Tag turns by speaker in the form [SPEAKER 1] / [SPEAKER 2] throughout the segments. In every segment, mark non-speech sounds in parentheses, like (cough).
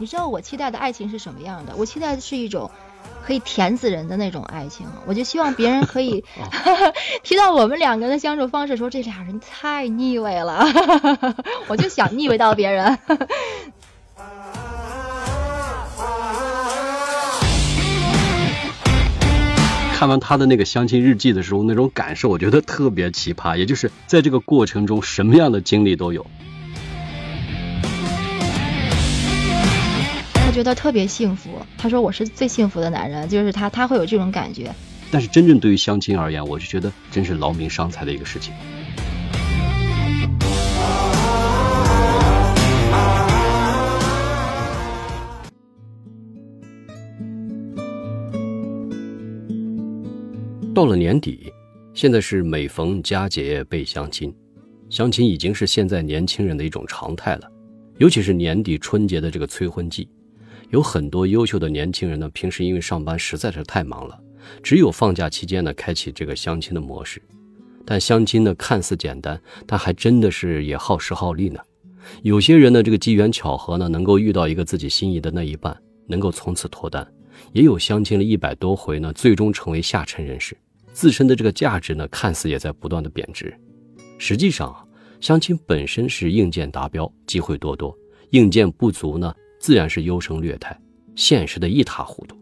[SPEAKER 1] 你知道我期待的爱情是什么样的？我期待的是一种可以甜死人的那种爱情。我就希望别人可以 (laughs) 提到我们两个人的相处方式，说这俩人太腻味了，(laughs) 我就想腻味到别人。(laughs)
[SPEAKER 2] 看完他的那个相亲日记的时候，那种感受我觉得特别奇葩，也就是在这个过程中什么样的经历都有。
[SPEAKER 1] 觉得特别幸福，他说我是最幸福的男人，就是他，他会有这种感觉。
[SPEAKER 2] 但是真正对于相亲而言，我就觉得真是劳民伤财的一个事情。到了年底，现在是每逢佳节倍相亲，相亲已经是现在年轻人的一种常态了。尤其是年底春节的这个催婚季，有很多优秀的年轻人呢，平时因为上班实在是太忙了，只有放假期间呢，开启这个相亲的模式。但相亲呢，看似简单，但还真的是也耗时耗力呢。有些人呢，这个机缘巧合呢，能够遇到一个自己心仪的那一半，能够从此脱单。也有相亲了一百多回呢，最终成为下沉人士，自身的这个价值呢，看似也在不断的贬值。实际上啊，相亲本身是硬件达标，机会多多；硬件不足呢，自然是优胜劣汰，现实的一塌糊涂。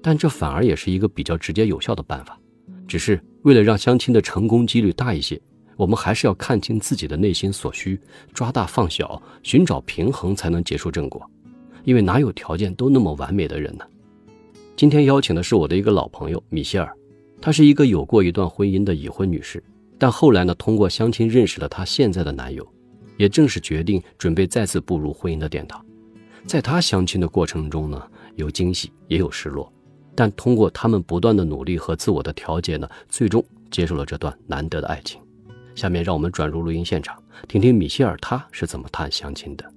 [SPEAKER 2] 但这反而也是一个比较直接有效的办法。只是为了让相亲的成功几率大一些，我们还是要看清自己的内心所需，抓大放小，寻找平衡，才能结出正果。因为哪有条件都那么完美的人呢？今天邀请的是我的一个老朋友米歇尔，她是一个有过一段婚姻的已婚女士，但后来呢，通过相亲认识了她现在的男友，也正是决定准备再次步入婚姻的殿堂。在他相亲的过程中呢，有惊喜也有失落，但通过他们不断的努力和自我的调节呢，最终接受了这段难得的爱情。下面让我们转入录音现场，听听米歇尔他是怎么谈相亲的。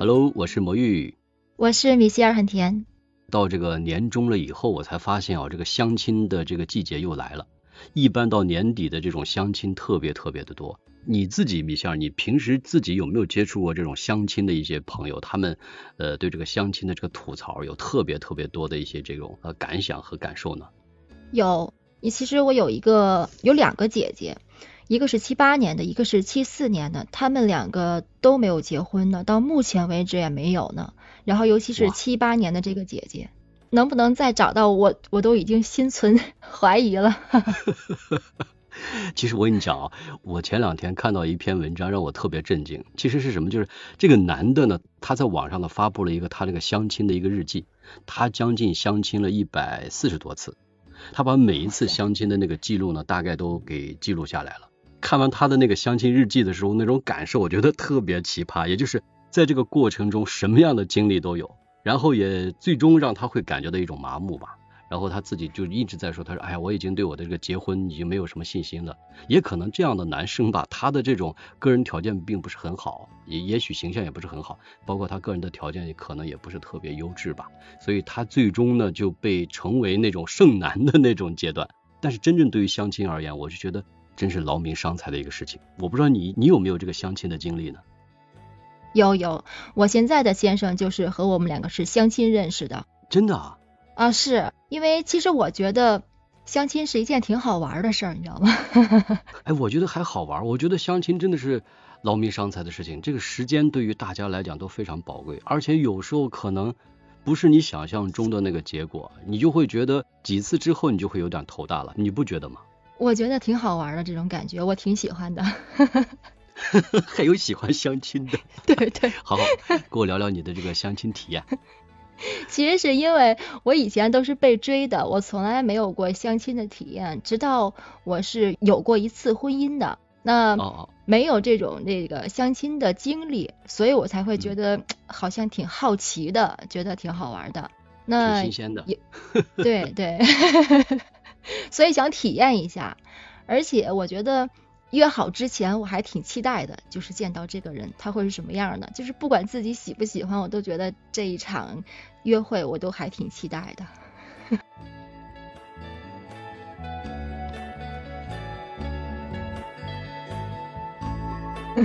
[SPEAKER 2] Hello，我是魔芋，
[SPEAKER 1] 我是米歇尔，很甜。
[SPEAKER 2] 到这个年终了以后，我才发现啊，这个相亲的这个季节又来了。一般到年底的这种相亲特别特别的多。你自己米歇尔，你平时自己有没有接触过这种相亲的一些朋友？他们呃对这个相亲的这个吐槽有特别特别多的一些这种呃感想和感受呢？
[SPEAKER 1] 有，你其实我有一个有两个姐姐。一个是七八年的，一个是七四年的，他们两个都没有结婚呢，到目前为止也没有呢。然后尤其是七八年的这个姐姐，能不能再找到我，我都已经心存 (laughs) 怀疑了。(laughs) (laughs)
[SPEAKER 2] 其实我跟你讲啊，我前两天看到一篇文章，让我特别震惊。其实是什么？就是这个男的呢，他在网上呢发布了一个他那个相亲的一个日记，他将近相亲了一百四十多次，他把每一次相亲的那个记录呢，大概都给记录下来了。看完他的那个相亲日记的时候，那种感受我觉得特别奇葩，也就是在这个过程中什么样的经历都有，然后也最终让他会感觉到一种麻木吧。然后他自己就一直在说，他说：“哎呀，我已经对我的这个结婚已经没有什么信心了。”也可能这样的男生吧，他的这种个人条件并不是很好，也也许形象也不是很好，包括他个人的条件也可能也不是特别优质吧。所以他最终呢就被成为那种剩男的那种阶段。但是真正对于相亲而言，我就觉得。真是劳民伤财的一个事情，我不知道你你有没有这个相亲的经历呢？
[SPEAKER 1] 有有，我现在的先生就是和我们两个是相亲认识的。
[SPEAKER 2] 真的啊？
[SPEAKER 1] 啊，是因为其实我觉得相亲是一件挺好玩的事儿，你知道吗？(laughs)
[SPEAKER 2] 哎，我觉得还好玩，我觉得相亲真的是劳民伤财的事情，这个时间对于大家来讲都非常宝贵，而且有时候可能不是你想象中的那个结果，你就会觉得几次之后你就会有点头大了，你不觉得吗？
[SPEAKER 1] 我觉得挺好玩的这种感觉，我挺喜欢的。(laughs)
[SPEAKER 2] 还有喜欢相亲的？(laughs)
[SPEAKER 1] 对对。
[SPEAKER 2] 好，好，给我聊聊你的这个相亲体验。(laughs)
[SPEAKER 1] 其实是因为我以前都是被追的，我从来没有过相亲的体验。直到我是有过一次婚姻的，那没有这种那个相亲的经历，所以我才会觉得 (tsk) 好像挺好奇的，觉得挺好玩的。那
[SPEAKER 2] 新鲜的。
[SPEAKER 1] 对对。(laughs) 所以想体验一下，而且我觉得约好之前我还挺期待的，就是见到这个人他会是什么样的，就是不管自己喜不喜欢，我都觉得这一场约会我都还挺期待的。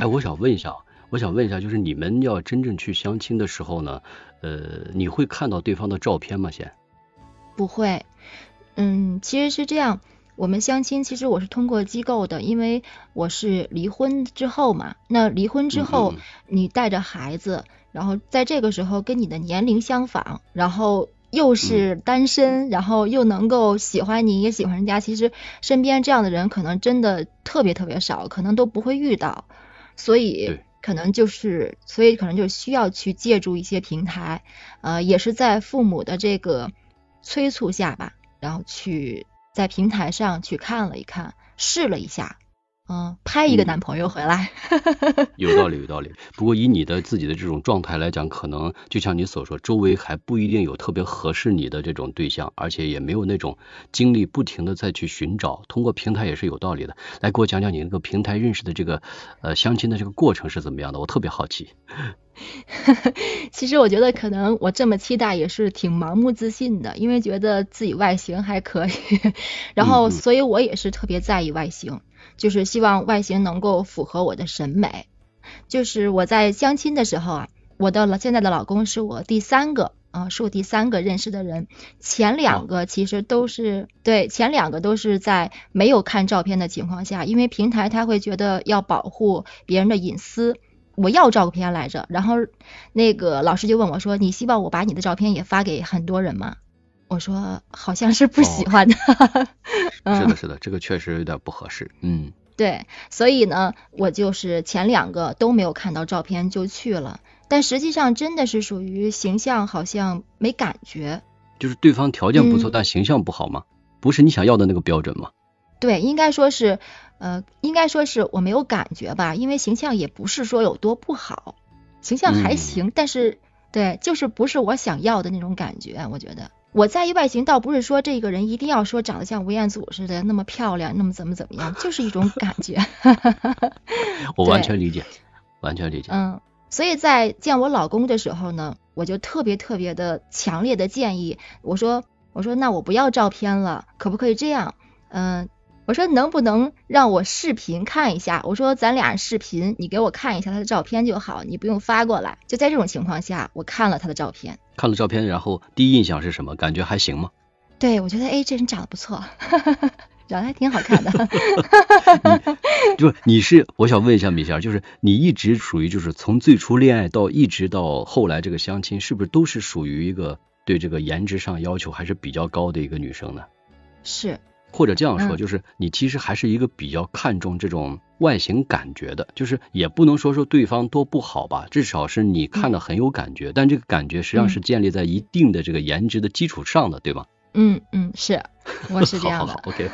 [SPEAKER 2] 哎，我想问一下，我想问一下，就是你们要真正去相亲的时候呢，呃，你会看到对方的照片吗？先？
[SPEAKER 1] 不会。嗯，其实是这样，我们相亲其实我是通过机构的，因为我是离婚之后嘛。那离婚之后，你带着孩子，然后在这个时候跟你的年龄相仿，然后又是单身，然后又能够喜欢你，也喜欢人家，其实身边这样的人可能真的特别特别少，可能都不会遇到。所以可能就是，所以可能就需要去借助一些平台，呃，也是在父母的这个催促下吧。然后去在平台上去看了一看，试了一下，嗯，拍一个男朋友回来，(laughs)
[SPEAKER 2] 有道理有道理。不过以你的自己的这种状态来讲，可能就像你所说，周围还不一定有特别合适你的这种对象，而且也没有那种精力不停的再去寻找。通过平台也是有道理的。来给我讲讲你那个平台认识的这个呃相亲的这个过程是怎么样的？我特别好奇。(laughs)
[SPEAKER 1] 其实我觉得可能我这么期待也是挺盲目自信的，因为觉得自己外形还可以，(laughs) 然后所以我也是特别在意外形，就是希望外形能够符合我的审美。就是我在相亲的时候啊，我的现在的老公是我第三个啊，是我第三个认识的人，前两个其实都是对，前两个都是在没有看照片的情况下，因为平台他会觉得要保护别人的隐私。我要照片来着，然后那个老师就问我说：“你希望我把你的照片也发给很多人吗？”我说：“好像是不喜欢的。(laughs) ”
[SPEAKER 2] 是的，是的，这个确实有点不合适。嗯，
[SPEAKER 1] 对，所以呢，我就是前两个都没有看到照片就去了，但实际上真的是属于形象好像没感觉。
[SPEAKER 2] 就是对方条件不错，但形象不好吗？不是你想要的那个标准吗？
[SPEAKER 1] 对，应该说是。呃，应该说是我没有感觉吧，因为形象也不是说有多不好，形象还行，但是对，就是不是我想要的那种感觉。我觉得我在意外形，倒不是说这个人一定要说长得像吴彦祖似的那么漂亮，那么怎么怎么样，就是一种感觉。(laughs)
[SPEAKER 2] 我完全理解，完全理解。
[SPEAKER 1] 嗯，所以在见我老公的时候呢，我就特别特别的强烈的建议，我说我说那我不要照片了，可不可以这样？嗯。我说能不能让我视频看一下？我说咱俩视频，你给我看一下他的照片就好，你不用发过来。就在这种情况下，我看了他的照片，
[SPEAKER 2] 看了照片，然后第一印象是什么？感觉还行吗？
[SPEAKER 1] 对，我觉得哎，这人长得不错，(laughs) 长得还挺好看的。
[SPEAKER 2] 就 (laughs) 你是，我想问一下米线，就是你一直属于就是从最初恋爱到一直到后来这个相亲，是不是都是属于一个对这个颜值上要求还是比较高的一个女生呢？
[SPEAKER 1] 是。
[SPEAKER 2] 或者这样说，就是你其实还是一个比较看重这种外形感觉的，就是也不能说说对方多不好吧，至少是你看的很有感觉，但这个感觉实际上是建立在一定的这个颜值的基础上的，对吗？
[SPEAKER 1] 嗯嗯，是，我是这 (laughs) 样
[SPEAKER 2] 的。OK，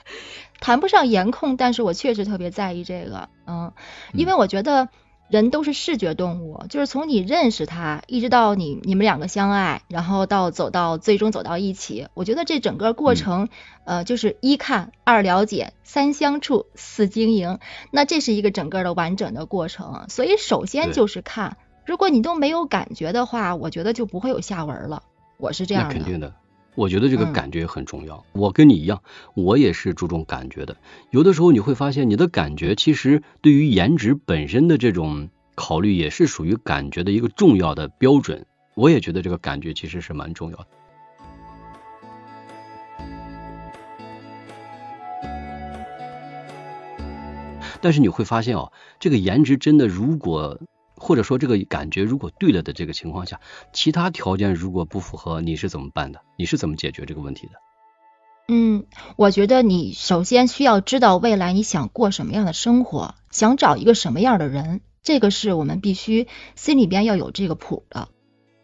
[SPEAKER 2] (laughs)
[SPEAKER 1] 谈不上颜控，但是我确实特别在意这个，嗯，因为我觉得。人都是视觉动物，就是从你认识他，一直到你你们两个相爱，然后到走到最终走到一起，我觉得这整个过程，呃，就是一看、二了解、三相处、四经营，那这是一个整个的完整的过程。所以首先就是看，如果你都没有感觉的话，我觉得就不会有下文了。我是这样
[SPEAKER 2] 的。那肯定的。我觉得这个感觉很重要。我跟你一样，我也是注重感觉的。有的时候你会发现，你的感觉其实对于颜值本身的这种考虑，也是属于感觉的一个重要的标准。我也觉得这个感觉其实是蛮重要的。但是你会发现哦，这个颜值真的如果。或者说这个感觉如果对了的这个情况下，其他条件如果不符合，你是怎么办的？你是怎么解决这个问题的？
[SPEAKER 1] 嗯，我觉得你首先需要知道未来你想过什么样的生活，想找一个什么样的人，这个是我们必须心里边要有这个谱的。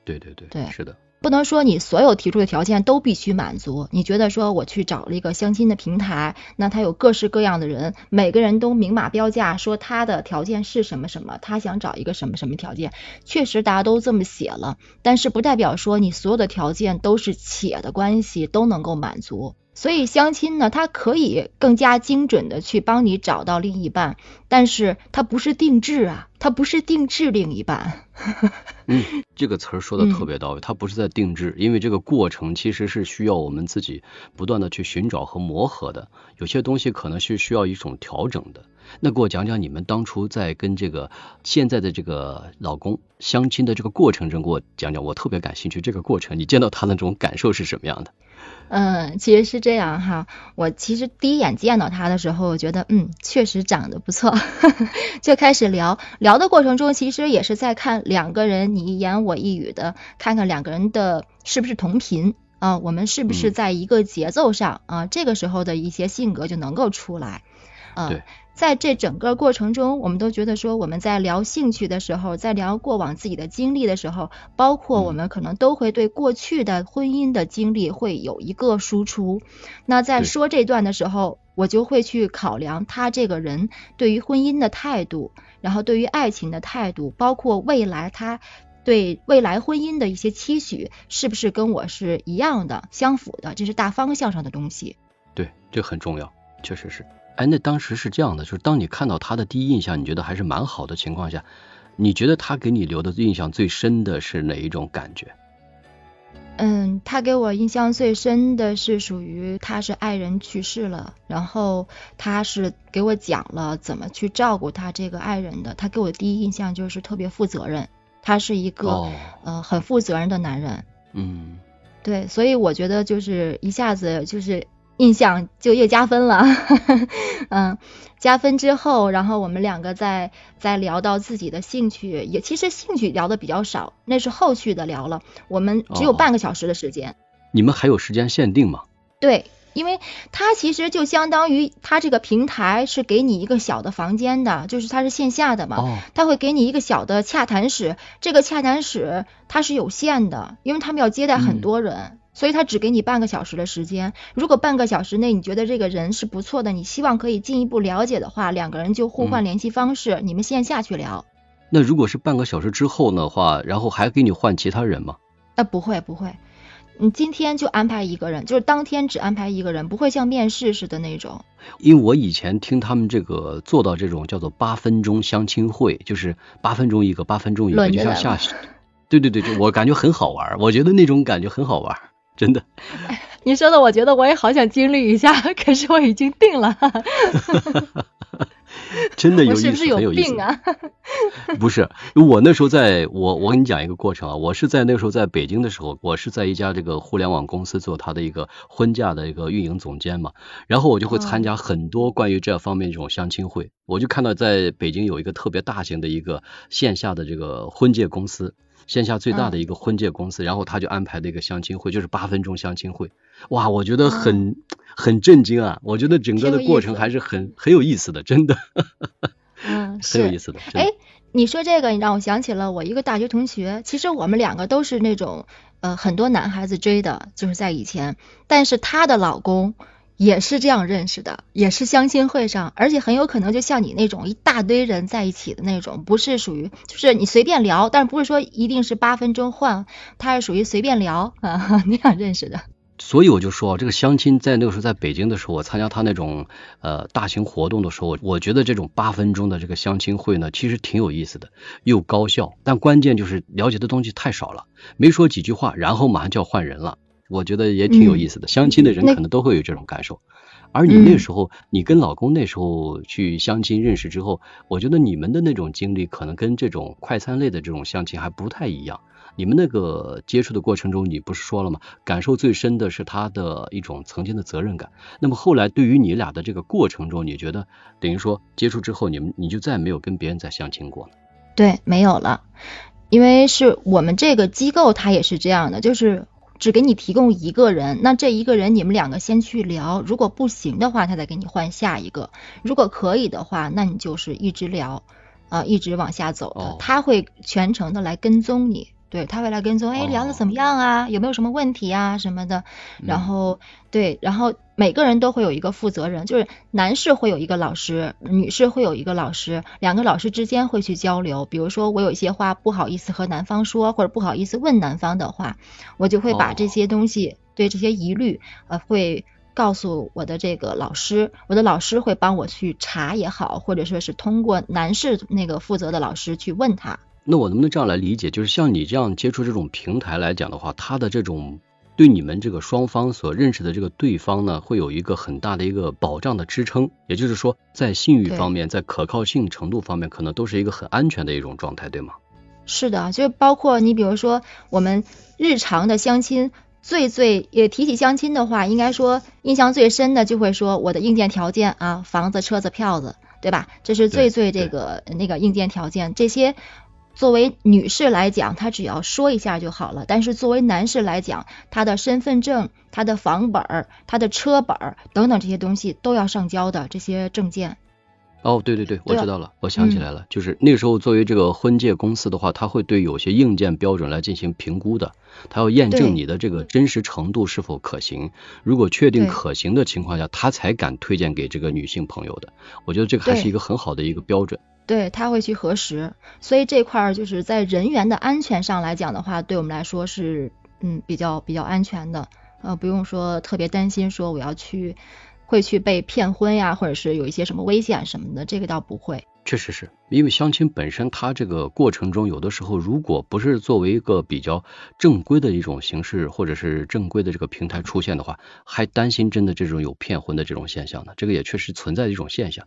[SPEAKER 2] 对对对，对，是的。
[SPEAKER 1] 不能说你所有提出的条件都必须满足。你觉得说我去找了一个相亲的平台，那他有各式各样的人，每个人都明码标价，说他的条件是什么什么，他想找一个什么什么条件，确实大家都这么写了，但是不代表说你所有的条件都是且的关系都能够满足。所以相亲呢，它可以更加精准的去帮你找到另一半，但是它不是定制啊。它不是定制另一半。(laughs)
[SPEAKER 2] 嗯，这个词儿说的特别到位，它不是在定制，因为这个过程其实是需要我们自己不断的去寻找和磨合的，有些东西可能是需要一种调整的。那给我讲讲你们当初在跟这个现在的这个老公相亲的这个过程中，给我讲讲，我特别感兴趣。这个过程，你见到他的这种感受是什么样的？
[SPEAKER 1] 嗯，其实是这样哈。我其实第一眼见到他的时候，我觉得嗯，确实长得不错，(laughs) 就开始聊。聊的过程中，其实也是在看两个人你一言我一语的，看看两个人的是不是同频啊，我们是不是在一个节奏上啊？这个时候的一些性格就能够出来。
[SPEAKER 2] 啊。
[SPEAKER 1] 在这整个过程中，我们都觉得说，我们在聊兴趣的时候，在聊过往自己的经历的时候，包括我们可能都会对过去的婚姻的经历会有一个输出。那在说这段的时候，我就会去考量他这个人对于婚姻的态度，然后对于爱情的态度，包括未来他对未来婚姻的一些期许，是不是跟我是一样的、相符的？这是大方向上的东西。
[SPEAKER 2] 对，这很重要，确实是。哎，那当时是这样的，就是当你看到他的第一印象，你觉得还是蛮好的情况下，你觉得他给你留的印象最深的是哪一种感觉？
[SPEAKER 1] 嗯，他给我印象最深的是属于他是爱人去世了，然后他是给我讲了怎么去照顾他这个爱人的。他给我第一印象就是特别负责任，他是一个呃很负责任的男人。
[SPEAKER 2] 嗯，
[SPEAKER 1] 对，所以我觉得就是一下子就是。印象就越加分了，嗯，加分之后，然后我们两个再再聊到自己的兴趣，也其实兴趣聊的比较少，那是后续的聊了。我们只有半个小时的时间。
[SPEAKER 2] 你们还有时间限定吗？
[SPEAKER 1] 对，因为它其实就相当于它这个平台是给你一个小的房间的，就是它是线下的嘛，它会给你一个小的洽谈室，这个洽谈室它是有限的，因为他们要接待很多人。所以他只给你半个小时的时间，如果半个小时内你觉得这个人是不错的，你希望可以进一步了解的话，两个人就互换联系方式，你们线下去聊。
[SPEAKER 2] 那如果是半个小时之后的话，然后还给你换其他人吗？
[SPEAKER 1] 呃，不会不会，你今天就安排一个人，就是当天只安排一个人，不会像面试似的那种。
[SPEAKER 2] 因为我以前听他们这个做到这种叫做八分钟相亲会，就是八分钟一个，八分钟一个，就像下，对对对，就我感觉很好玩，我觉得那种感觉很好玩。真的，(laughs)
[SPEAKER 1] 你说的，我觉得我也好想经历一下，可是我已经定了。(laughs)
[SPEAKER 2] 真的有意思，
[SPEAKER 1] 是不是有病啊？
[SPEAKER 2] 不是，我那时候在，我我跟你讲一个过程啊，我是在那个时候在北京的时候，我是在一家这个互联网公司做他的一个婚嫁的一个运营总监嘛，然后我就会参加很多关于这方面这种相亲会，我就看到在北京有一个特别大型的一个线下的这个婚介公司。线下最大的一个婚介公司，然后他就安排的一个相亲会，就是八分钟相亲会。哇，我觉得很很震惊啊！我觉得整个的过程还是很很有意思的，真的。
[SPEAKER 1] 嗯，(laughs)
[SPEAKER 2] 很有意思的。
[SPEAKER 1] 哎，你说这个，你让我想起了我一个大学同学。其实我们两个都是那种呃很多男孩子追的，就是在以前。但是她的老公。也是这样认识的，也是相亲会上，而且很有可能就像你那种一大堆人在一起的那种，不是属于就是你随便聊，但不是说一定是八分钟换，他是属于随便聊啊 (laughs) 那样认识的。
[SPEAKER 2] 所以我就说这个相亲在那个时候在北京的时候，我参加他那种呃大型活动的时候，我觉得这种八分钟的这个相亲会呢，其实挺有意思的，又高效，但关键就是了解的东西太少了，没说几句话，然后马上就要换人了。我觉得也挺有意思的，相亲的人可能都会有这种感受。而你那时候，你跟老公那时候去相亲认识之后，我觉得你们的那种经历可能跟这种快餐类的这种相亲还不太一样。你们那个接触的过程中，你不是说了吗？感受最深的是他的一种曾经的责任感。那么后来对于你俩的这个过程中，你觉得等于说接触之后，你们你就再也没有跟别人再相亲过了？
[SPEAKER 1] 对，没有了，因为是我们这个机构，它也是这样的，就是。只给你提供一个人，那这一个人你们两个先去聊，如果不行的话，他再给你换下一个。如果可以的话，那你就是一直聊啊，一直往下走的，他会全程的来跟踪你。对他会来跟踪，哎，聊的怎么样啊？有没有什么问题啊什么的？然后对，然后每个人都会有一个负责人，就是男士会有一个老师，女士会有一个老师，两个老师之间会去交流。比如说我有一些话不好意思和男方说，或者不好意思问男方的话，我就会把这些东西，对这些疑虑，呃，会告诉我的这个老师，我的老师会帮我去查也好，或者说是通过男士那个负责的老师去问他。
[SPEAKER 2] 那我能不能这样来理解，就是像你这样接触这种平台来讲的话，它的这种对你们这个双方所认识的这个对方呢，会有一个很大的一个保障的支撑，也就是说，在信誉方面，在可靠性程度方面，可能都是一个很安全的一种状态，对吗？
[SPEAKER 1] 是的，就包括你比如说我们日常的相亲。最最也提起相亲的话，应该说印象最深的就会说我的硬件条件啊，房子、车子、票子，对吧？这是最最这个那个硬件条件。这些作为女士来讲，她只要说一下就好了。但是作为男士来讲，他的身份证、他的房本、他的车本等等这些东西都要上交的这些证件。
[SPEAKER 2] 哦，对对对，我知道了，我想起来了，就是那个时候作为这个婚介公司的话，他会对有些硬件标准来进行评估的，他要验证你的这个真实程度是否可行，如果确定可行的情况下，他才敢推荐给这个女性朋友的。我觉得这个还是一个很好的一个标准。
[SPEAKER 1] 对他会去核实，所以这块儿就是在人员的安全上来讲的话，对我们来说是嗯比较比较安全的，呃不用说特别担心说我要去。会去被骗婚呀，或者是有一些什么危险什么的，这个倒不会。
[SPEAKER 2] 确实是因为相亲本身，它这个过程中有的时候，如果不是作为一个比较正规的一种形式，或者是正规的这个平台出现的话，还担心真的这种有骗婚的这种现象呢。这个也确实存在一种现象。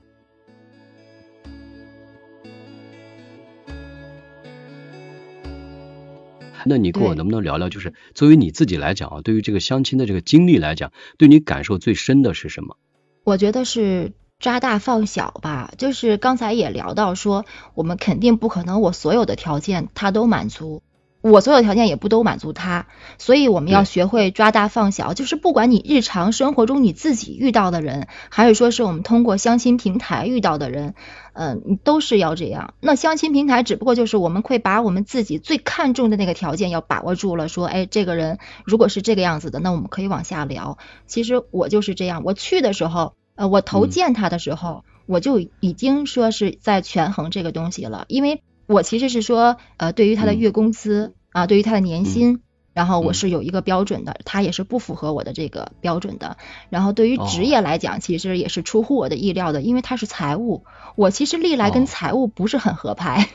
[SPEAKER 2] 那你跟我能不能聊聊，就是作为你自己来讲啊，对于这个相亲的这个经历来讲，对你感受最深的是什么？
[SPEAKER 1] 我觉得是抓大放小吧，就是刚才也聊到说，我们肯定不可能我所有的条件他都满足。我所有条件也不都满足他，所以我们要学会抓大放小，就是不管你日常生活中你自己遇到的人，还是说是我们通过相亲平台遇到的人，嗯，都是要这样。那相亲平台只不过就是我们会把我们自己最看重的那个条件要把握住了，说，哎，这个人如果是这个样子的，那我们可以往下聊。其实我就是这样，我去的时候，呃，我投见他的时候，我就已经说是在权衡这个东西了，因为我其实是说，呃，对于他的月工资。啊，对于他的年薪，然后我是有一个标准的，他也是不符合我的这个标准的。然后对于职业来讲，其实也是出乎我的意料的，因为他是财务，我其实历来跟财务不是很合拍。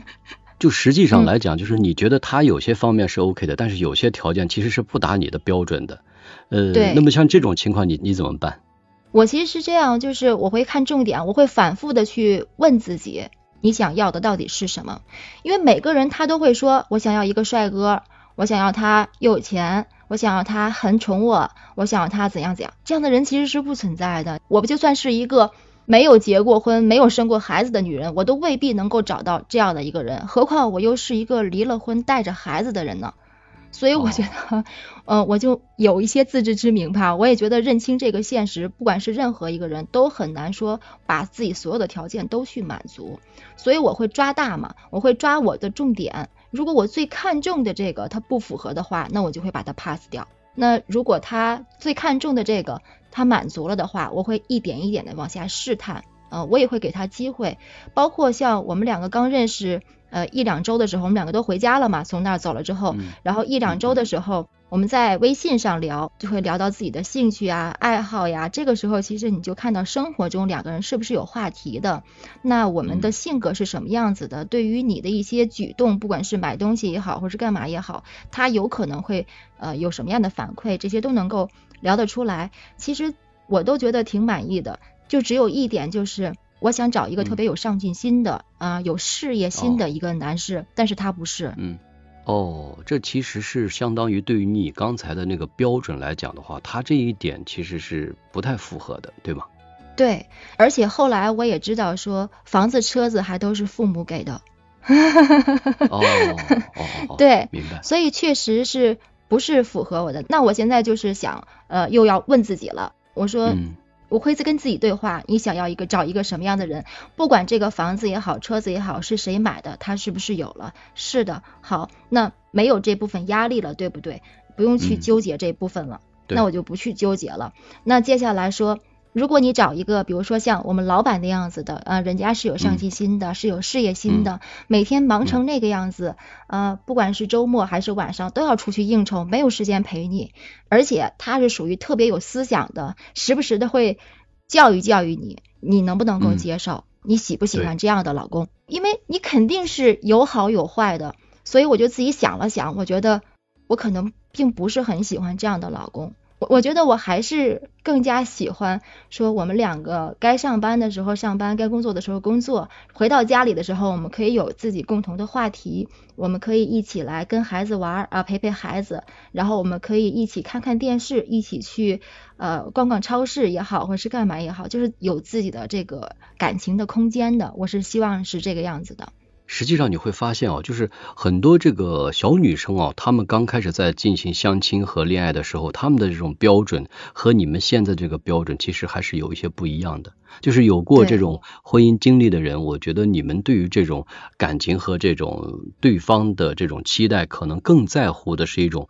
[SPEAKER 1] (laughs)
[SPEAKER 2] 就实际上来讲，就是你觉得他有些方面是 OK 的，但是有些条件其实是不达你的标准的。呃，
[SPEAKER 1] 对。
[SPEAKER 2] 那么像这种情况，你你怎么办？
[SPEAKER 1] 我其实是这样，就是我会看重点，我会反复的去问自己。你想要的到底是什么？因为每个人他都会说，我想要一个帅哥，我想要他有钱，我想要他很宠我，我想要他怎样怎样。这样的人其实是不存在的。我不就算是一个没有结过婚、没有生过孩子的女人，我都未必能够找到这样的一个人。何况我又是一个离了婚、带着孩子的人呢？所以我觉得，呃，我就有一些自知之明吧。我也觉得认清这个现实，不管是任何一个人都很难说把自己所有的条件都去满足。所以我会抓大嘛，我会抓我的重点。如果我最看重的这个它不符合的话，那我就会把它 pass 掉。那如果他最看重的这个他满足了的话，我会一点一点的往下试探。嗯，我也会给他机会。包括像我们两个刚认识。呃，一两周的时候，我们两个都回家了嘛。从那儿走了之后，然后一两周的时候，我们在微信上聊，就会聊到自己的兴趣啊、爱好呀。这个时候，其实你就看到生活中两个人是不是有话题的。那我们的性格是什么样子的？对于你的一些举动，不管是买东西也好，或是干嘛也好，他有可能会呃有什么样的反馈，这些都能够聊得出来。其实我都觉得挺满意的，就只有一点就是。我想找一个特别有上进心的啊，有事业心的一个男士，但是他不是。
[SPEAKER 2] 嗯，哦，这其实是相当于对于你刚才的那个标准来讲的话，他这一点其实是不太符合的，对吗？
[SPEAKER 1] 对，而且后来我也知道说，房子、车子还都是父母给的。(laughs)
[SPEAKER 2] 哦哦，
[SPEAKER 1] 对，
[SPEAKER 2] 明白。
[SPEAKER 1] 所以确实是不是符合我的？那我现在就是想，呃，又要问自己了。我说。我会在跟自己对话，你想要一个找一个什么样的人？不管这个房子也好，车子也好，是谁买的，他是不是有了？是的，好，那没有这部分压力了，对不对？不用去纠结这部分了，那我就不去纠结了。那接下来说，如果你找一个，比如说像我们老板那样子的，呃，人家是有上进心的，是有事业心的，每天忙成那个样子，呃，不管是周末还是晚上都要出去应酬，没有时间陪你，而且他是属于特别有思想的，时不时的会教育教育你，你能不能够接受？你喜不喜欢这样的老公？因为你肯定是有好有坏的，所以我就自己想了想，我觉得我可能并不是很喜欢这样的老公。我我觉得我还是更加喜欢说我们两个该上班的时候上班，该工作的时候工作，回到家里的时候我们可以有自己共同的话题，我们可以一起来跟孩子玩啊，陪陪孩子，然后我们可以一起看看电视，一起去呃逛逛超市也好，或是干嘛也好，就是有自己的这个感情的空间的，我是希望是这个样子的。
[SPEAKER 2] 实际上你会发现哦，就是很多这个小女生哦，她们刚开始在进行相亲和恋爱的时候，她们的这种标准和你们现在这个标准其实还是有一些不一样的。就是有过这种婚姻经历的人，我觉得你们对于这种感情和这种对方的这种期待，可能更在乎的是一种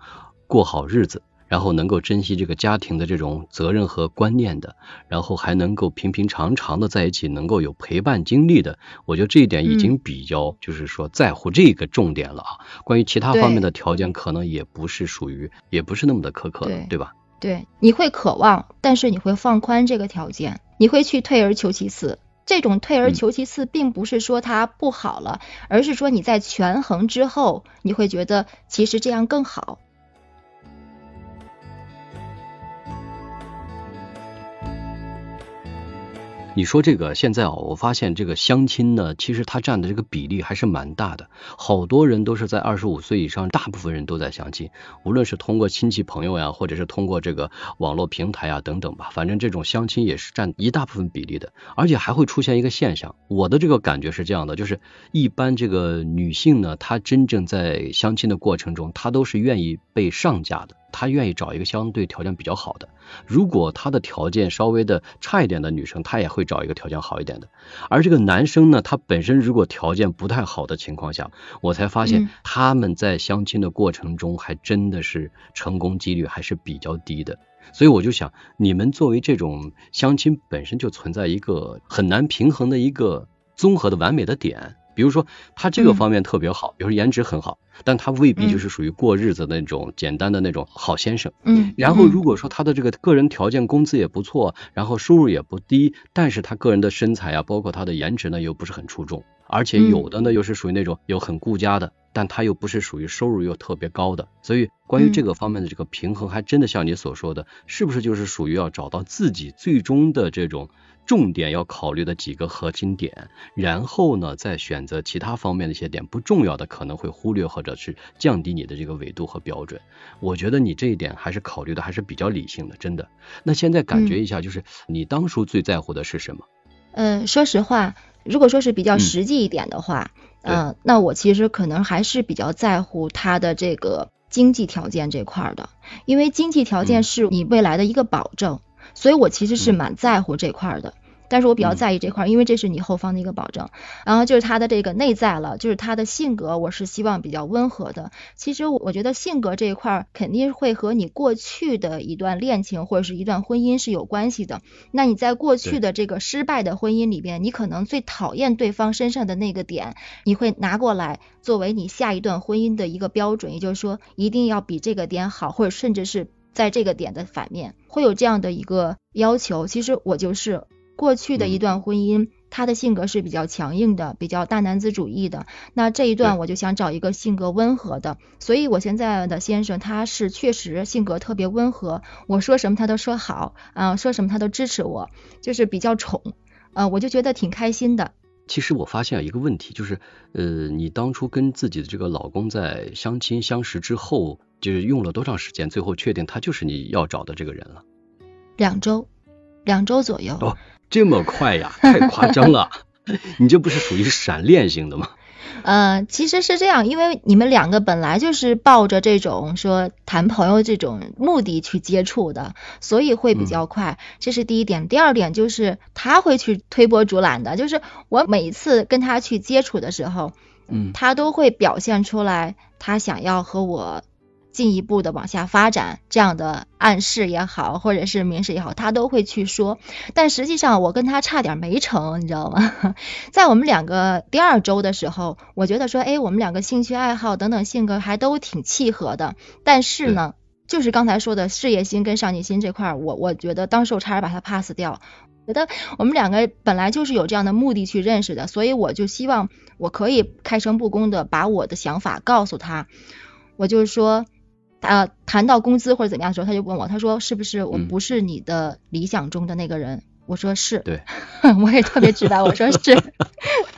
[SPEAKER 2] 过好日子。然后能够珍惜这个家庭的这种责任和观念的，然后还能够平平常常的在一起，能够有陪伴经历的，我觉得这一点已经比较就是说在乎这个重点了啊。关于其他方面的条件，可能也不是属于，也不是那么的苛刻的，对吧？
[SPEAKER 1] 对，你会渴望，但是你会放宽这个条件，你会去退而求其次。这种退而求其次，并不是说它不好了，而是说你在权衡之后，你会觉得其实这样更好。
[SPEAKER 2] 你说这个现在啊，我发现这个相亲呢，其实它占的这个比例还是蛮大的。好多人都是在二十五岁以上，大部分人都在相亲，无论是通过亲戚朋友呀，或者是通过这个网络平台啊等等吧，反正这种相亲也是占一大部分比例的。而且还会出现一个现象，我的这个感觉是这样的，就是一般这个女性呢，她真正在相亲的过程中，她都是愿意被上嫁的。他愿意找一个相对条件比较好的，如果他的条件稍微的差一点的女生，他也会找一个条件好一点的。而这个男生呢，他本身如果条件不太好的情况下，我才发现他们在相亲的过程中还真的是成功几率还是比较低的。所以我就想，你们作为这种相亲本身就存在一个很难平衡的一个综合的完美的点。比如说他这个方面特别好，比如说颜值很好，但他未必就是属于过日子那种简单的那种好先生。
[SPEAKER 1] 嗯。
[SPEAKER 2] 然后如果说他的这个个人条件、工资也不错，然后收入也不低，但是他个人的身材啊，包括他的颜值呢，又不是很出众，而且有的呢又是属于那种有很顾家的，但他又不是属于收入又特别高的。所以关于这个方面的这个平衡，还真的像你所说的，是不是就是属于要找到自己最终的这种。重点要考虑的几个核心点，然后呢，再选择其他方面的一些点不重要的，可能会忽略或者是降低你的这个维度和标准。我觉得你这一点还是考虑的还是比较理性的，真的。那现在感觉一下，就是你当初最在乎的是什么？
[SPEAKER 1] 嗯，说实话，如果说是比较实际一点的话，嗯，那我其实可能还是比较在乎他的这个经济条件这块的，因为经济条件是你未来的一个保证。所以我其实是蛮在乎这块的，但是我比较在意这块，因为这是你后方的一个保证。然后就是他的这个内在了，就是他的性格，我是希望比较温和的。其实我觉得性格这一块肯定会和你过去的一段恋情或者是一段婚姻是有关系的。那你在过去的这个失败的婚姻里边，你可能最讨厌对方身上的那个点，你会拿过来作为你下一段婚姻的一个标准，也就是说一定要比这个点好，或者甚至是。在这个点的反面，会有这样的一个要求。其实我就是过去的一段婚姻，他的性格是比较强硬的，比较大男子主义的。那这一段我就想找一个性格温和的，所以我现在的先生他是确实性格特别温和，我说什么他都说好啊，说什么他都支持我，就是比较宠，呃，我就觉得挺开心的。
[SPEAKER 2] 其实我发现一个问题，就是呃，你当初跟自己的这个老公在相亲相识之后。就是用了多长时间，最后确定他就是你要找的这个人了？
[SPEAKER 1] 两周，两周左右。
[SPEAKER 2] 哦，这么快呀，太夸张了！(laughs) 你这不是属于闪恋型的吗？
[SPEAKER 1] 呃，其实是这样，因为你们两个本来就是抱着这种说谈朋友这种目的去接触的，所以会比较快。这是第一点。第二点就是他会去推波助澜的，就是我每次跟他去接触的时候，嗯，他都会表现出来他想要和我。进一步的往下发展这样的暗示也好，或者是明示也好，他都会去说。但实际上我跟他差点没成，你知道吗？(laughs) 在我们两个第二周的时候，我觉得说，哎，我们两个兴趣爱好等等性格还都挺契合的。但是呢，就是刚才说的事业心跟上进心这块，我我觉得当时我差点把他 pass 掉。觉得我们两个本来就是有这样的目的去认识的，所以我就希望我可以开诚布公的把我的想法告诉他。我就是说，呃，谈到工资或者怎么样的时候，他就问我，他说是不是我不是你的理想中的那个人？我说是。
[SPEAKER 2] 对，(laughs)
[SPEAKER 1] 我也特别直白，我说 (laughs) 是。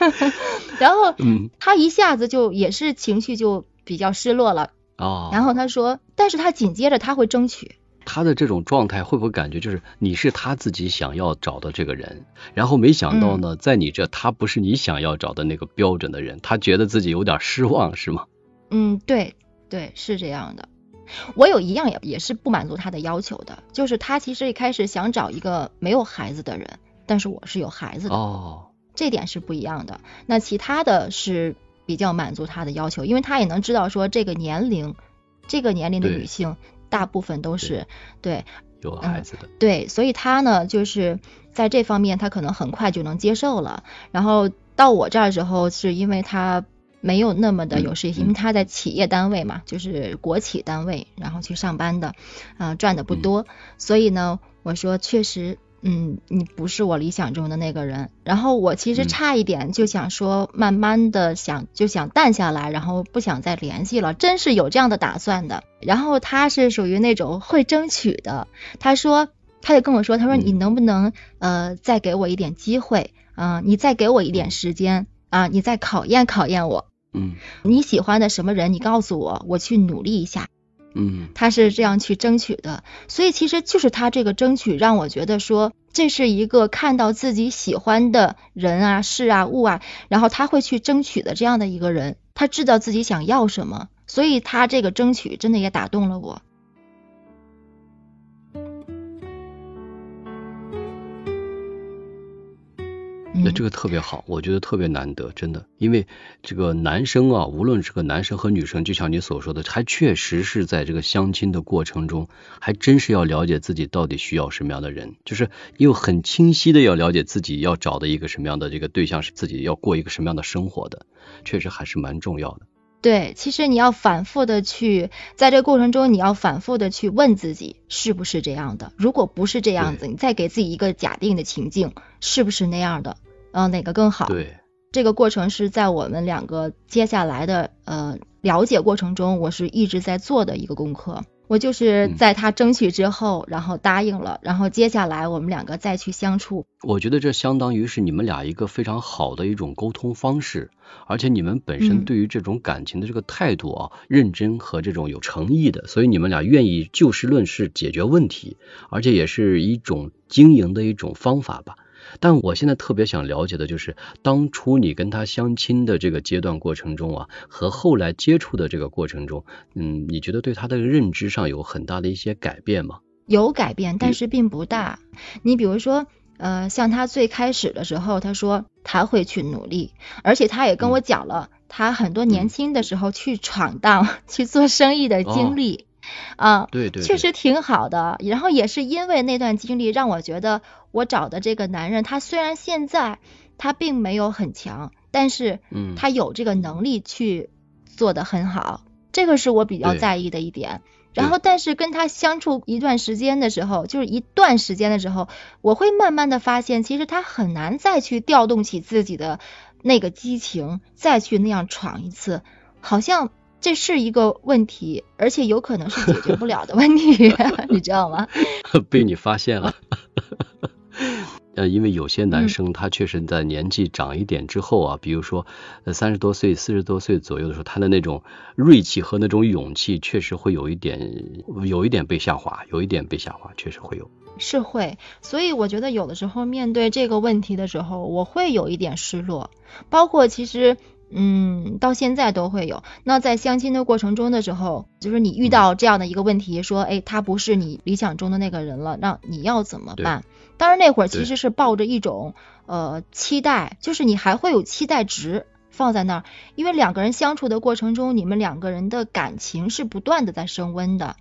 [SPEAKER 1] (laughs) 然后他一下子就也是情绪就比较失落了。哦。然后他说，但是他紧接着他会争取。
[SPEAKER 2] 他的这种状态会不会感觉就是你是他自己想要找的这个人，然后没想到呢，在你这他不是你想要找的那个标准的人，他觉得自己有点失望，是吗？
[SPEAKER 1] 嗯，对对，是这样的。我有一样也也是不满足他的要求的，就是他其实一开始想找一个没有孩子的人，但是我是有孩子的，哦，这点是不一样的。那其他的是比较满足他的要求，因为他也能知道说这个年龄，这个年龄的女性。大部分都是对
[SPEAKER 2] 有孩子的，
[SPEAKER 1] 对，所以他呢，就是在这方面他可能很快就能接受了。然后到我这儿时候，是因为他没有那么的有事业心，因为他在企业单位嘛，就是国企单位，然后去上班的，啊，赚的不多，所以呢，我说确实。嗯，你不是我理想中的那个人。然后我其实差一点就想说，慢慢的想就想淡下来，然后不想再联系了，真是有这样的打算的。然后他是属于那种会争取的，他说，他就跟我说，他说你能不能呃再给我一点机会啊？你再给我一点时间啊？你再考验考验我。
[SPEAKER 2] 嗯，
[SPEAKER 1] 你喜欢的什么人？你告诉我，我去努力一下。
[SPEAKER 2] 嗯，
[SPEAKER 1] 他是这样去争取的，所以其实就是他这个争取让我觉得说，这是一个看到自己喜欢的人啊、事啊、物啊，然后他会去争取的这样的一个人，他知道自己想要什么，所以他这个争取真的也打动了我。
[SPEAKER 2] 那这个特别好，我觉得特别难得，真的，因为这个男生啊，无论是个男生和女生，就像你所说的，还确实是在这个相亲的过程中，还真是要了解自己到底需要什么样的人，就是又很清晰的要了解自己要找的一个什么样的这个对象，是自己要过一个什么样的生活的，确实还是蛮重要的。
[SPEAKER 1] 对，其实你要反复的去，在这个过程中，你要反复的去问自己是不是这样的，如果不是这样子，你再给自己一个假定的情境，是不是那样的？嗯，哪个更好？
[SPEAKER 2] 对，
[SPEAKER 1] 这个过程是在我们两个接下来的呃了解过程中，我是一直在做的一个功课。我就是在他争取之后，然后答应了，然后接下来我们两个再去相处。
[SPEAKER 2] 我觉得这相当于是你们俩一个非常好的一种沟通方式，而且你们本身对于这种感情的这个态度啊，认真和这种有诚意的，所以你们俩愿意就事论事解决问题，而且也是一种经营的一种方法吧。但我现在特别想了解的就是，当初你跟他相亲的这个阶段过程中啊，和后来接触的这个过程中，嗯，你觉得对他的认知上有很大的一些改变吗？
[SPEAKER 1] 有改变，但是并不大。你比如说，呃，像他最开始的时候，他说他会去努力，而且他也跟我讲了他很多年轻的时候去闯荡、(laughs) 去做生意的经历。啊，
[SPEAKER 2] 对对，
[SPEAKER 1] 确实挺好的。然后也是因为那段经历，让我觉得我找的这个男人，他虽然现在他并没有很强，但是嗯，他有这个能力去做的很好，这个是我比较在意的一点。然后，但是跟他相处一段时间的时候，就是一段时间的时候，我会慢慢的发现，其实他很难再去调动起自己的那个激情，再去那样闯一次，好像。这是一个问题，而且有可能是解决不了的问题，(laughs) 你知道吗？(laughs)
[SPEAKER 2] 被你发现了。(laughs) 呃，因为有些男生他确实在年纪长一点之后啊，比如说呃三十多岁、四十多岁左右的时候，他的那种锐气和那种勇气确实会有一点，有一点被下滑，有一点被下滑，确实会有。
[SPEAKER 1] 是会，所以我觉得有的时候面对这个问题的时候，我会有一点失落，包括其实。嗯，到现在都会有。那在相亲的过程中的时候，就是你遇到这样的一个问题，说，哎，他不是你理想中的那个人了，那你要怎么办？当然那会儿其实是抱着一种呃期待，就是你还会有期待值。放在那儿，因为两个人相处的过程中，你们两个人的感情是不断的在升温的，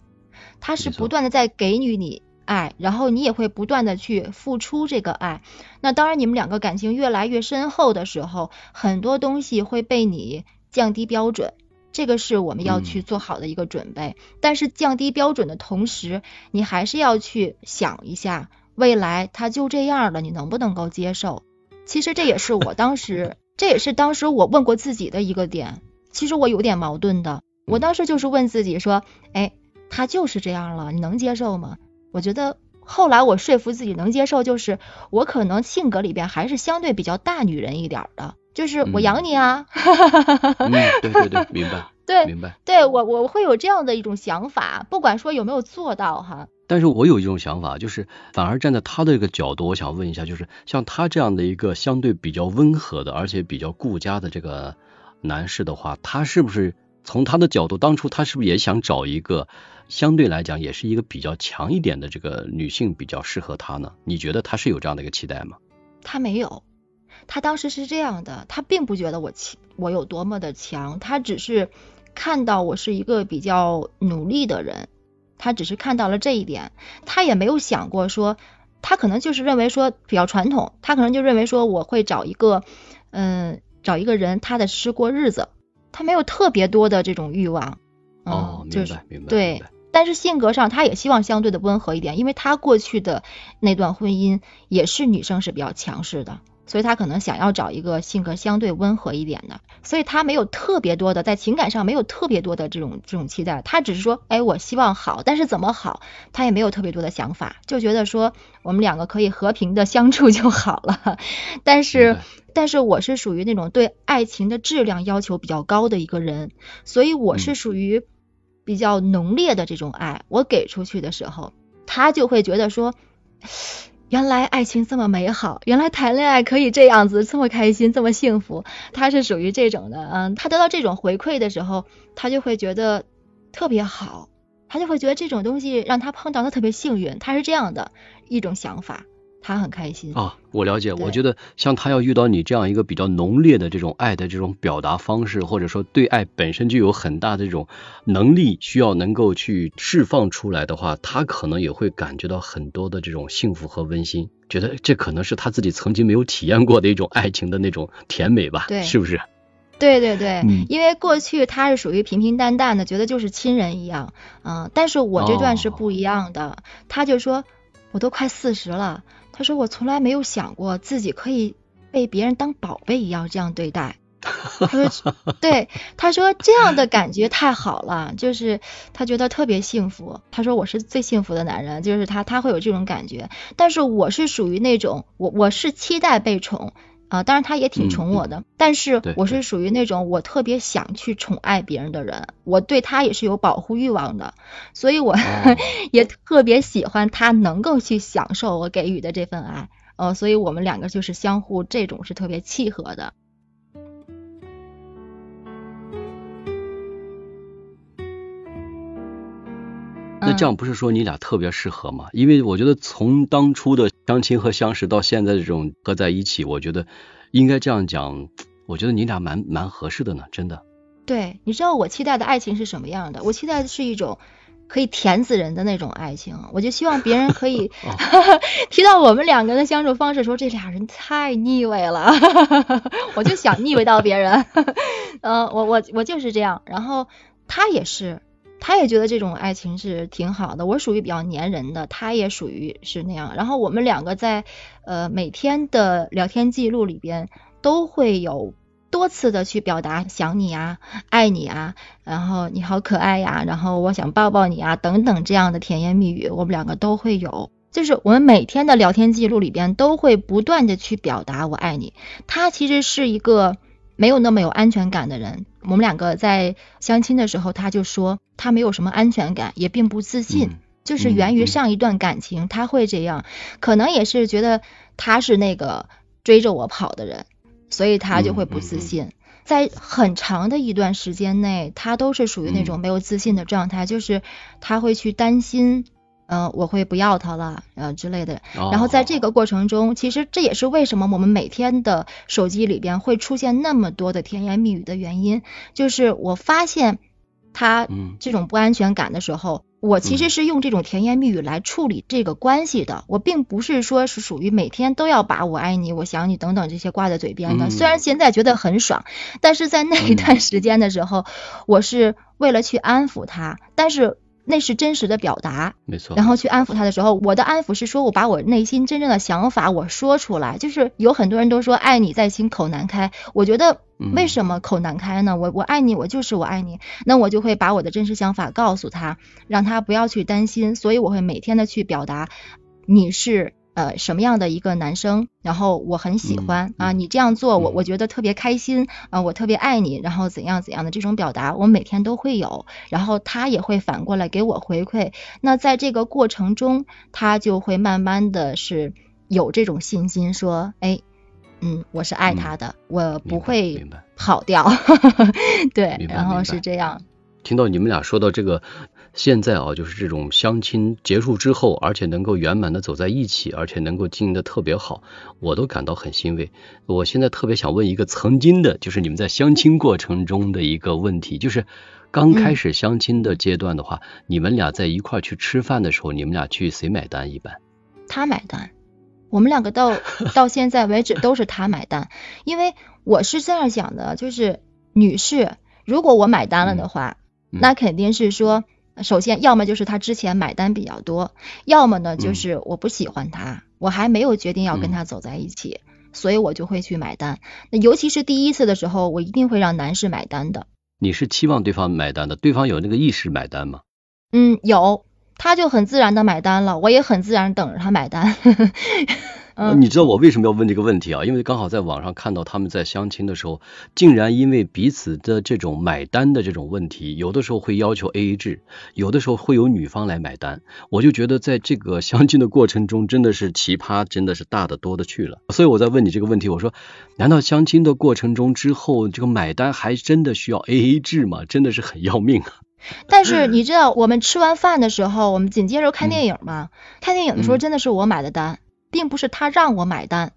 [SPEAKER 1] 他是不断的在给予你爱，然后你也会不断的去付出这个爱。那当然，你们两个感情越来越深厚的时候，很多东西会被你降低标准。这个是我们要去做好的一个准备，但是降低标准的同时，你还是要去想一下，未来他就这样了，你能不能够接受？其实这也是我当时，(laughs) 这也是当时我问过自己的一个点。其实我有点矛盾的，我当时就是问自己说，哎，他就是这样了，你能接受吗？我觉得后来我说服自己能接受，就是我可能性格里边还是相对比较大女人一点的。就是我养你
[SPEAKER 2] 啊，嗯，(laughs) 对对对，明白，
[SPEAKER 1] 对，
[SPEAKER 2] 明白，
[SPEAKER 1] 对我我会有这样的一种想法，不管说有没有做到哈。
[SPEAKER 2] 但是我有一种想法，就是反而站在他的一个角度，我想问一下，就是像他这样的一个相对比较温和的，而且比较顾家的这个男士的话，他是不是从他的角度，当初他是不是也想找一个相对来讲也是一个比较强一点的这个女性比较适合他呢？你觉得他是有这样的一个期待吗？
[SPEAKER 1] 他没有。他当时是这样的，他并不觉得我强，我有多么的强，他只是看到我是一个比较努力的人，他只是看到了这一点，他也没有想过说，他可能就是认为说比较传统，他可能就认为说我会找一个，嗯，找一个人踏踏实实过日子，他没有特别多的这种欲望，
[SPEAKER 2] 哦，
[SPEAKER 1] 明白，
[SPEAKER 2] 明白，
[SPEAKER 1] 对，但是性格上他也希望相对的温和一点，因为他过去的那段婚姻也是女生是比较强势的。所以他可能想要找一个性格相对温和一点的，所以他没有特别多的在情感上没有特别多的这种这种期待，他只是说，哎，我希望好，但是怎么好，他也没有特别多的想法，就觉得说我们两个可以和平的相处就好了。(laughs) 但是，但是我是属于那种对爱情的质量要求比较高的一个人，所以我是属于比较浓烈的这种爱，我给出去的时候，他就会觉得说。原来爱情这么美好，原来谈恋爱可以这样子，这么开心，这么幸福。他是属于这种的，嗯，他得到这种回馈的时候，他就会觉得特别好，他就会觉得这种东西让他碰到，他特别幸运，他是这样的一种想法。他很开心
[SPEAKER 2] 啊，我了解。我觉得像他要遇到你这样一个比较浓烈的这种爱的这种表达方式，或者说对爱本身就有很大的这种能力，需要能够去释放出来的话，他可能也会感觉到很多的这种幸福和温馨，觉得这可能是他自己曾经没有体验过的一种爱情的那种甜美吧？
[SPEAKER 1] 对，
[SPEAKER 2] 是不是？
[SPEAKER 1] 对对对，因为过去他是属于平平淡淡的，觉得就是亲人一样，嗯，但是我这段是不一样的，他就说我都快四十了。他说：“我从来没有想过自己可以被别人当宝贝一样这样对待。(laughs) ”他说：“对，他说这样的感觉太好了，就是他觉得特别幸福。他说我是最幸福的男人，就是他他会有这种感觉。但是我是属于那种我我是期待被宠。”啊，当然他也挺宠我的，但是我是属于那种我特别想去宠爱别人的人，我对他也是有保护欲望的，所以我 (laughs) 也特别喜欢他能够去享受我给予的这份爱，呃，所以我们两个就是相互这种是特别契合的。
[SPEAKER 2] 那这样不是说你俩特别适合吗？因为我觉得从当初的相亲和相识到现在这种合在一起，我觉得应该这样讲，我觉得你俩蛮蛮合适的呢，真的。
[SPEAKER 1] 对，你知道我期待的爱情是什么样的？我期待的是一种可以甜死人的那种爱情。我就希望别人可以 (laughs) 提到我们两个人的相处方式，说这俩人太腻味了，(laughs) 我就想腻味到别人。嗯，(laughs) 我我我就是这样，然后他也是。他也觉得这种爱情是挺好的，我属于比较粘人的，他也属于是那样。然后我们两个在呃每天的聊天记录里边都会有多次的去表达想你啊、爱你啊，然后你好可爱呀，然后我想抱抱你啊等等这样的甜言蜜语，我们两个都会有。就是我们每天的聊天记录里边都会不断的去表达我爱你。他其实是一个。没有那么有安全感的人，我们两个在相亲的时候，他就说他没有什么安全感，也并不自信，就是源于上一段感情，他会这样，可能也是觉得他是那个追着我跑的人，所以他就会不自信。在很长的一段时间内，他都是属于那种没有自信的状态，就是他会去担心嗯，我会不要他了，呃之类的。然后在这个过程中，其实这也是为什么我们每天的手机里边会出现那么多的甜言蜜语的原因，就是我发现他这种不安全感的时候，我其实是用这种甜言蜜语来处理这个关系的。我并不是说是属于每天都要把我爱你、我想你等等这些挂在嘴边的。虽然现在觉得很爽，但是在那一段时间的时候，我是为了去安抚他，但是。那是真实的表达，
[SPEAKER 2] 没错。
[SPEAKER 1] 然后去安抚他的时候，我的安抚是说我把我内心真正的想法我说出来。就是有很多人都说爱你在心口难开，我觉得为什么口难开呢？我我爱你，我就是我爱你，那我就会把我的真实想法告诉他，让他不要去担心。所以我会每天的去表达，你是。呃，什么样的一个男生，然后我很喜欢啊，你这样做我我觉得特别开心啊，我特别爱你，然后怎样怎样的这种表达，我每天都会有，然后他也会反过来给我回馈，那在这个过程中，他就会慢慢的是有这种信心，说，哎，嗯，我是爱他的，我不会跑掉，(laughs) 对，然后是这样。
[SPEAKER 2] 听到你们俩说到这个。现在啊，就是这种相亲结束之后，而且能够圆满的走在一起，而且能够经营的特别好，我都感到很欣慰。我现在特别想问一个曾经的，就是你们在相亲过程中的一个问题，就是刚开始相亲的阶段的话，你们俩在一块去吃饭的时候，你们俩去谁买单？一般
[SPEAKER 1] 他买单。我们两个到 (laughs) 到现在为止都是他买单，因为我是这样想的，就是女士，如果我买单了的话，那肯定是说。首先，要么就是他之前买单比较多，要么呢就是我不喜欢他，我还没有决定要跟他走在一起，所以我就会去买单。那尤其是第一次的时候，我一定会让男士买单的。
[SPEAKER 2] 你是期望对方买单的，对方有那个意识买单吗？
[SPEAKER 1] 嗯，有，他就很自然的买单了，我也很自然等着他买单。(laughs)
[SPEAKER 2] 你知道我为什么要问这个问题啊？因为刚好在网上看到他们在相亲的时候，竟然因为彼此的这种买单的这种问题，有的时候会要求 A A 制，有的时候会由女方来买单。我就觉得在这个相亲的过程中，真的是奇葩，真的是大的多的去了。所以我在问你这个问题，我说，难道相亲的过程中之后，这个买单还真的需要 A A 制吗？真的是很要命啊！(laughs)
[SPEAKER 1] 但是你知道，我们吃完饭的时候，我们紧接着看电影吗？看电影的时候真的是我买的单。并不是他让我买单，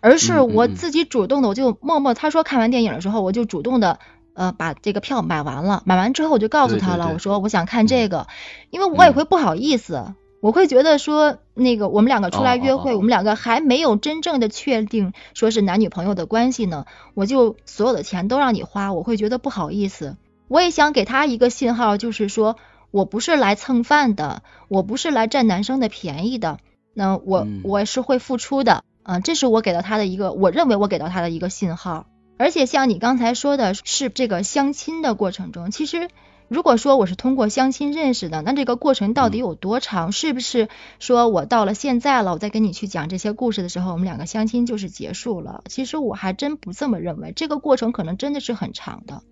[SPEAKER 1] 而是我自己主动的，我就默默他说看完电影的时候，我就主动的呃把这个票买完了，买完之后我就告诉他了，我说我想看这个，因为我也会不好意思，我会觉得说那个我们两个出来约会，我们两个还没有真正的确定说是男女朋友的关系呢，我就所有的钱都让你花，我会觉得不好意思，我也想给他一个信号，就是说我不是来蹭饭的，我不是来占男生的便宜的。那我我是会付出的，嗯，这是我给到他的一个，我认为我给到他的一个信号。而且像你刚才说的是这个相亲的过程中，其实如果说我是通过相亲认识的，那这个过程到底有多长？是不是说我到了现在了，我再跟你去讲这些故事的时候，我们两个相亲就是结束了？其实我还真不这么认为，这个过程可能真的是很长的。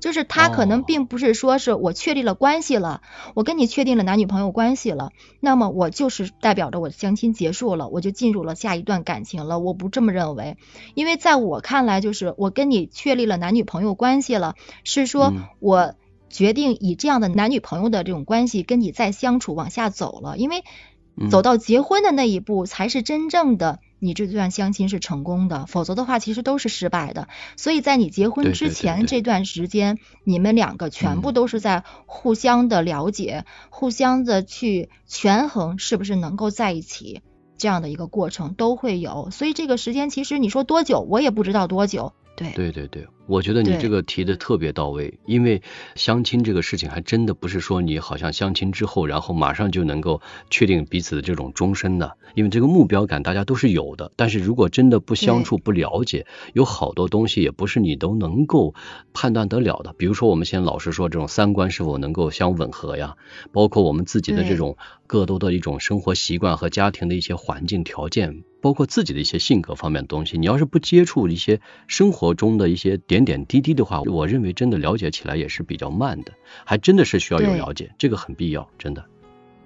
[SPEAKER 1] 就是他可能并不是说是我确立了关系了，我跟你确定了男女朋友关系了，那么我就是代表着我的相亲结束了，我就进入了下一段感情了。我不这么认为，因为在我看来，就是我跟你确立了男女朋友关系了，是说我决定以这样的男女朋友的这种关系跟你再相处往下走了，因为走到结婚的那一步才是真正的。你这段相亲是成功的，否则的话其实都是失败的。所以在你结婚之前这段时间，你们两个全部都是在互相的了解、互相的去权衡，是不是能够在一起这样的一个过程都会有。所以这个时间其实你说多久，我也不知道多久。对
[SPEAKER 2] 对对对。我觉得你这个提的特别到位，因为相亲这个事情还真的不是说你好像相亲之后，然后马上就能够确定彼此的这种终身的，因为这个目标感大家都是有的。但是如果真的不相处、不了解，有好多东西也不是你都能够判断得了的。比如说我们现在老是说这种三观是否能够相吻合呀，包括我们自己的这种各都的一种生活习惯和家庭的一些环境条件，包括自己的一些性格方面的东西，你要是不接触一些生活中的一些。点点点滴滴的话，我认为真的了解起来也是比较慢的，还真的是需要有了解，这个很必要，真的。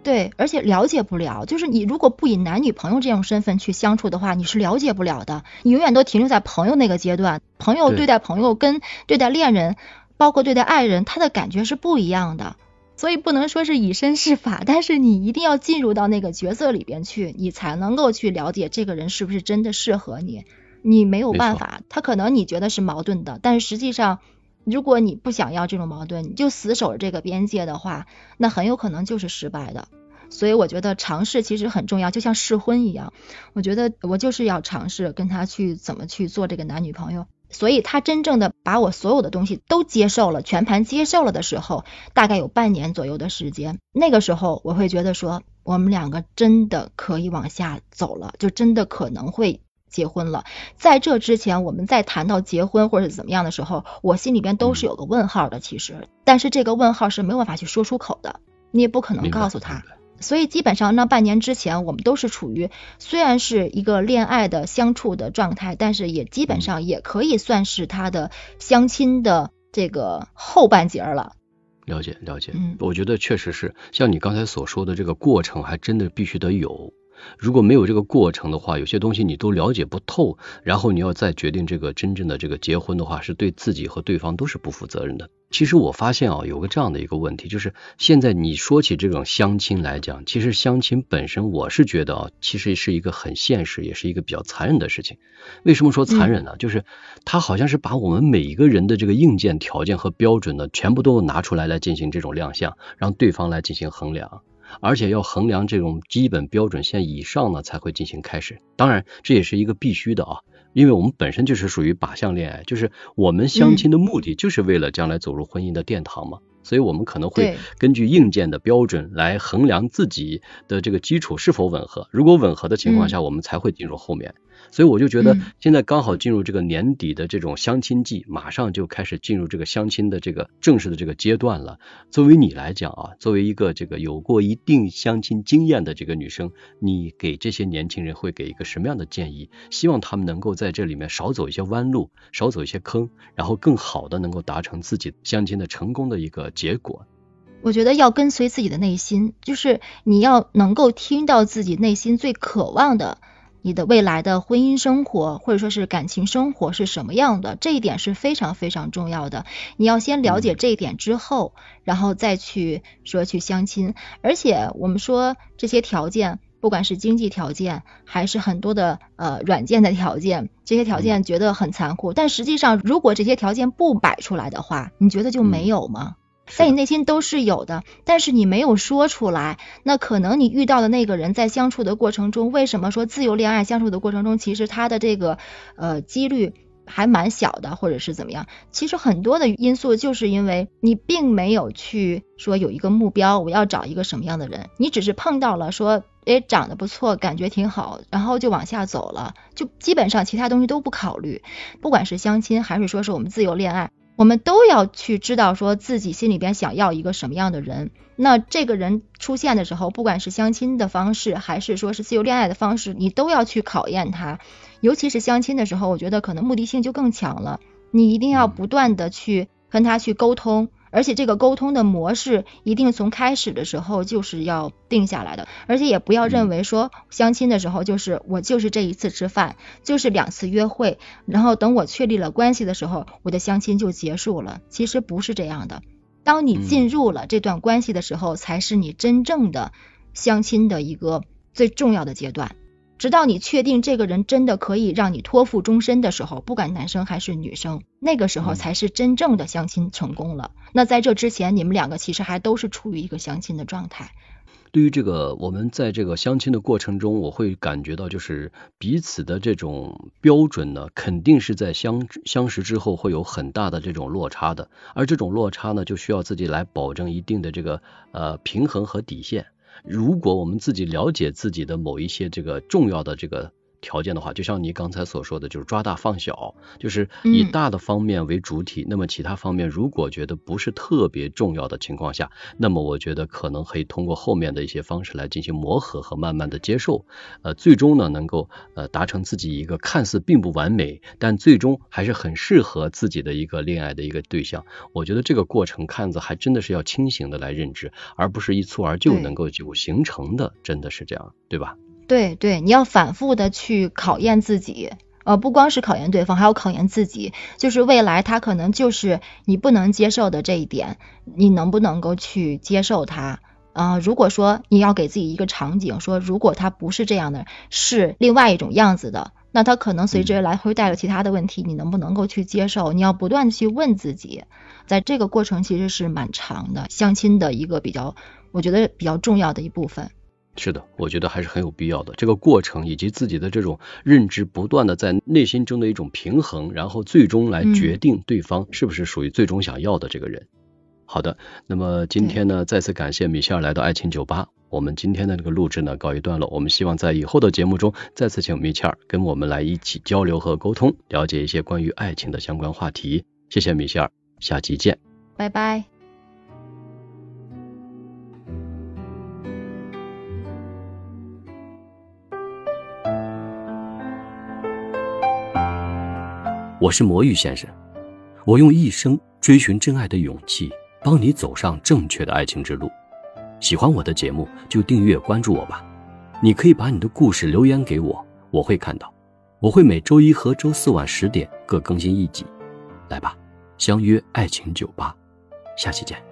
[SPEAKER 1] 对，而且了解不了，就是你如果不以男女朋友这种身份去相处的话，你是了解不了的，你永远都停留在朋友那个阶段。朋友对待朋友跟对待恋人，包括对待爱人，他的感觉是不一样的。所以不能说是以身试法，但是你一定要进入到那个角色里边去，你才能够去了解这个人是不是真的适合你。你没有办法，他可能你觉得是矛盾的，但是实际上，如果你不想要这种矛盾，你就死守着这个边界的话，那很有可能就是失败的。所以我觉得尝试其实很重要，就像试婚一样，我觉得我就是要尝试跟他去怎么去做这个男女朋友。所以他真正的把我所有的东西都接受了，全盘接受了的时候，大概有半年左右的时间。那个时候我会觉得说，我们两个真的可以往下走了，就真的可能会结婚了。在这之前，我们在谈到结婚或者怎么样的时候，我心里边都是有个问号的。其实，但是这个问号是没有办法去说出口的，你也不可能告诉他。所以基本上那半年之前，我们都是处于虽然是一个恋爱的相处的状态，但是也基本上也可以算是他的相亲的这个后半截了。
[SPEAKER 2] 了解了解，嗯，我觉得确实是像你刚才所说的这个过程，还真的必须得有。如果没有这个过程的话，有些东西你都了解不透，然后你要再决定这个真正的这个结婚的话，是对自己和对方都是不负责任的。其实我发现啊，有个这样的一个问题，就是现在你说起这种相亲来讲，其实相亲本身，我是觉得啊，其实是一个很现实，也是一个比较残忍的事情。为什么说残忍呢？就是他好像是把我们每一个人的这个硬件条件和标准呢，全部都拿出来来进行这种亮相，让对方来进行衡量。而且要衡量这种基本标准线以上呢，才会进行开始。当然，这也是一个必须的啊，因为我们本身就是属于靶向恋爱，就是我们相亲的目的就是为了将来走入婚姻的殿堂嘛。所以我们可能会根据硬件的标准来衡量自己的这个基础是否吻合。如果吻合的情况下，我们才会进入后面。所以我就觉得现在刚好进入这个年底的这种相亲季，马上就开始进入这个相亲的这个正式的这个阶段了。作为你来讲啊，作为一个这个有过一定相亲经验的这个女生，你给这些年轻人会给一个什么样的建议？希望他们能够在这里面少走一些弯路，少走一些坑，然后更好的能够达成自己相亲的成功的一个结果。
[SPEAKER 1] 我觉得要跟随自己的内心，就是你要能够听到自己内心最渴望的。你的未来的婚姻生活或者说是感情生活是什么样的？这一点是非常非常重要的。你要先了解这一点之后，然后再去说去相亲。而且我们说这些条件，不管是经济条件还是很多的呃软件的条件，这些条件觉得很残酷。但实际上，如果这些条件不摆出来的话，你觉得就没有吗？在你内心都是有的，但是你没有说出来。那可能你遇到的那个人在相处的过程中，为什么说自由恋爱相处的过程中，其实他的这个呃几率还蛮小的，或者是怎么样？其实很多的因素就是因为你并没有去说有一个目标，我要找一个什么样的人，你只是碰到了说，诶长得不错，感觉挺好，然后就往下走了，就基本上其他东西都不考虑，不管是相亲还是说是我们自由恋爱。我们都要去知道说自己心里边想要一个什么样的人，那这个人出现的时候，不管是相亲的方式，还是说是自由恋爱的方式，你都要去考验他。尤其是相亲的时候，我觉得可能目的性就更强了，你一定要不断的去跟他去沟通。而且这个沟通的模式一定从开始的时候就是要定下来的，而且也不要认为说相亲的时候就是我就是这一次吃饭，就是两次约会，然后等我确立了关系的时候，我的相亲就结束了。其实不是这样的，当你进入了这段关系的时候，才是你真正的相亲的一个最重要的阶段。直到你确定这个人真的可以让你托付终身的时候，不管男生还是女生，那个时候才是真正的相亲成功了。那在这之前，你们两个其实还都是处于一个相亲的状态。
[SPEAKER 2] 对于这个，我们在这个相亲的过程中，我会感觉到就是彼此的这种标准呢，肯定是在相相识之后会有很大的这种落差的，而这种落差呢，就需要自己来保证一定的这个呃平衡和底线。如果我们自己了解自己的某一些这个重要的这个。条件的话，就像你刚才所说的，就是抓大放小，就是以大的方面为主体。那么其他方面如果觉得不是特别重要的情况下，那么我觉得可能可以通过后面的一些方式来进行磨合和慢慢的接受。呃，最终呢，能够呃达成自己一个看似并不完美，但最终还是很适合自己的一个恋爱的一个对象。我觉得这个过程看着还真的是要清醒的来认知，而不是一蹴而就能够就形成的，真的是这样，对吧？
[SPEAKER 1] 对对，你要反复的去考验自己，呃，不光是考验对方，还要考验自己。就是未来他可能就是你不能接受的这一点，你能不能够去接受他？啊，如果说你要给自己一个场景，说如果他不是这样的，是另外一种样子的，那他可能随之而来会带着其他的问题，你能不能够去接受？你要不断的去问自己，在这个过程其实是蛮长的，相亲的一个比较，我觉得比较重要的一部分。
[SPEAKER 2] 是的，我觉得还是很有必要的。这个过程以及自己的这种认知，不断的在内心中的一种平衡，然后最终来决定对方是不是属于最终想要的这个人。好的，那么今天呢，再次感谢米歇尔来到爱情酒吧。我们今天的这个录制呢，告一段落。我们希望在以后的节目中，再次请米切尔跟我们来一起交流和沟通，了解一些关于爱情的相关话题。谢谢米歇尔，下期见，
[SPEAKER 1] 拜拜。
[SPEAKER 2] 我是魔芋先生，我用一生追寻真爱的勇气。帮你走上正确的爱情之路。喜欢我的节目就订阅关注我吧。你可以把你的故事留言给我，我会看到。我会每周一和周四晚十点各更新一集。来吧，相约爱情酒吧，下期见。